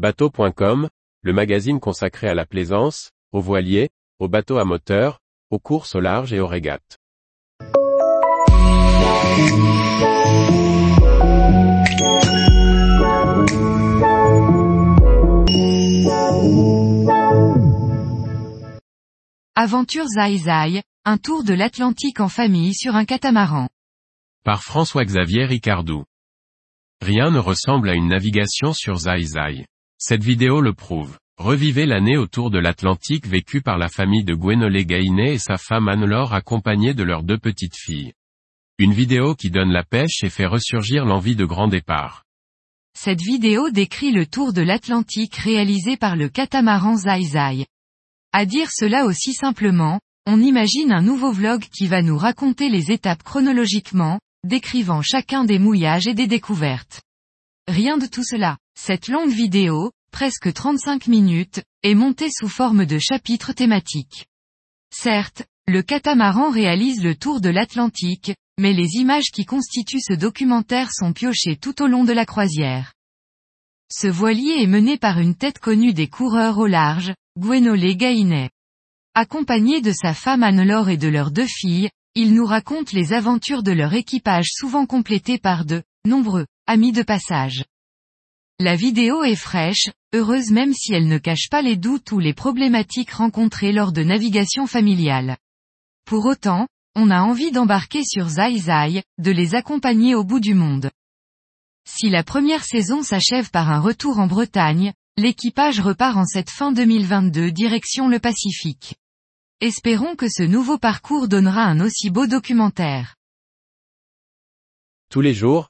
Bateau.com, le magazine consacré à la plaisance, aux voiliers, aux bateaux à moteur, aux courses au large et aux régates. Aventure Zai un tour de l'Atlantique en famille sur un catamaran. Par François-Xavier Ricardou. Rien ne ressemble à une navigation sur Zai Cette vidéo le prouve. Revivez l'année autour de l'Atlantique vécue par la famille de Gwenolé Gainé et sa femme Anne-Laure accompagnée de leurs deux petites filles. Une vidéo qui donne la pêche et fait ressurgir l'envie de grand départ. Cette vidéo décrit le tour de l'Atlantique réalisé par le catamaran Zai À dire cela aussi simplement, on imagine un nouveau vlog qui va nous raconter les étapes chronologiquement, décrivant chacun des mouillages et des découvertes. Rien de tout cela. Cette longue vidéo, presque 35 minutes, est montée sous forme de chapitres thématiques. Certes, le catamaran réalise le tour de l'Atlantique, mais les images qui constituent ce documentaire sont piochées tout au long de la croisière. Ce voilier est mené par une tête connue des coureurs au large, Gwenolé Gainet. Accompagné de sa femme Anne-Laure et de leurs deux filles, il nous raconte les aventures de leur équipage souvent complété par de nombreux amis de passage. La vidéo est fraîche, heureuse même si elle ne cache pas les doutes ou les problématiques rencontrées lors de navigation familiale. Pour autant, on a envie d'embarquer sur Zai Zai, de les accompagner au bout du monde. Si la première saison s'achève par un retour en Bretagne, l'équipage repart en cette fin 2022 direction le Pacifique. Espérons que ce nouveau parcours donnera un aussi beau documentaire. Tous les jours,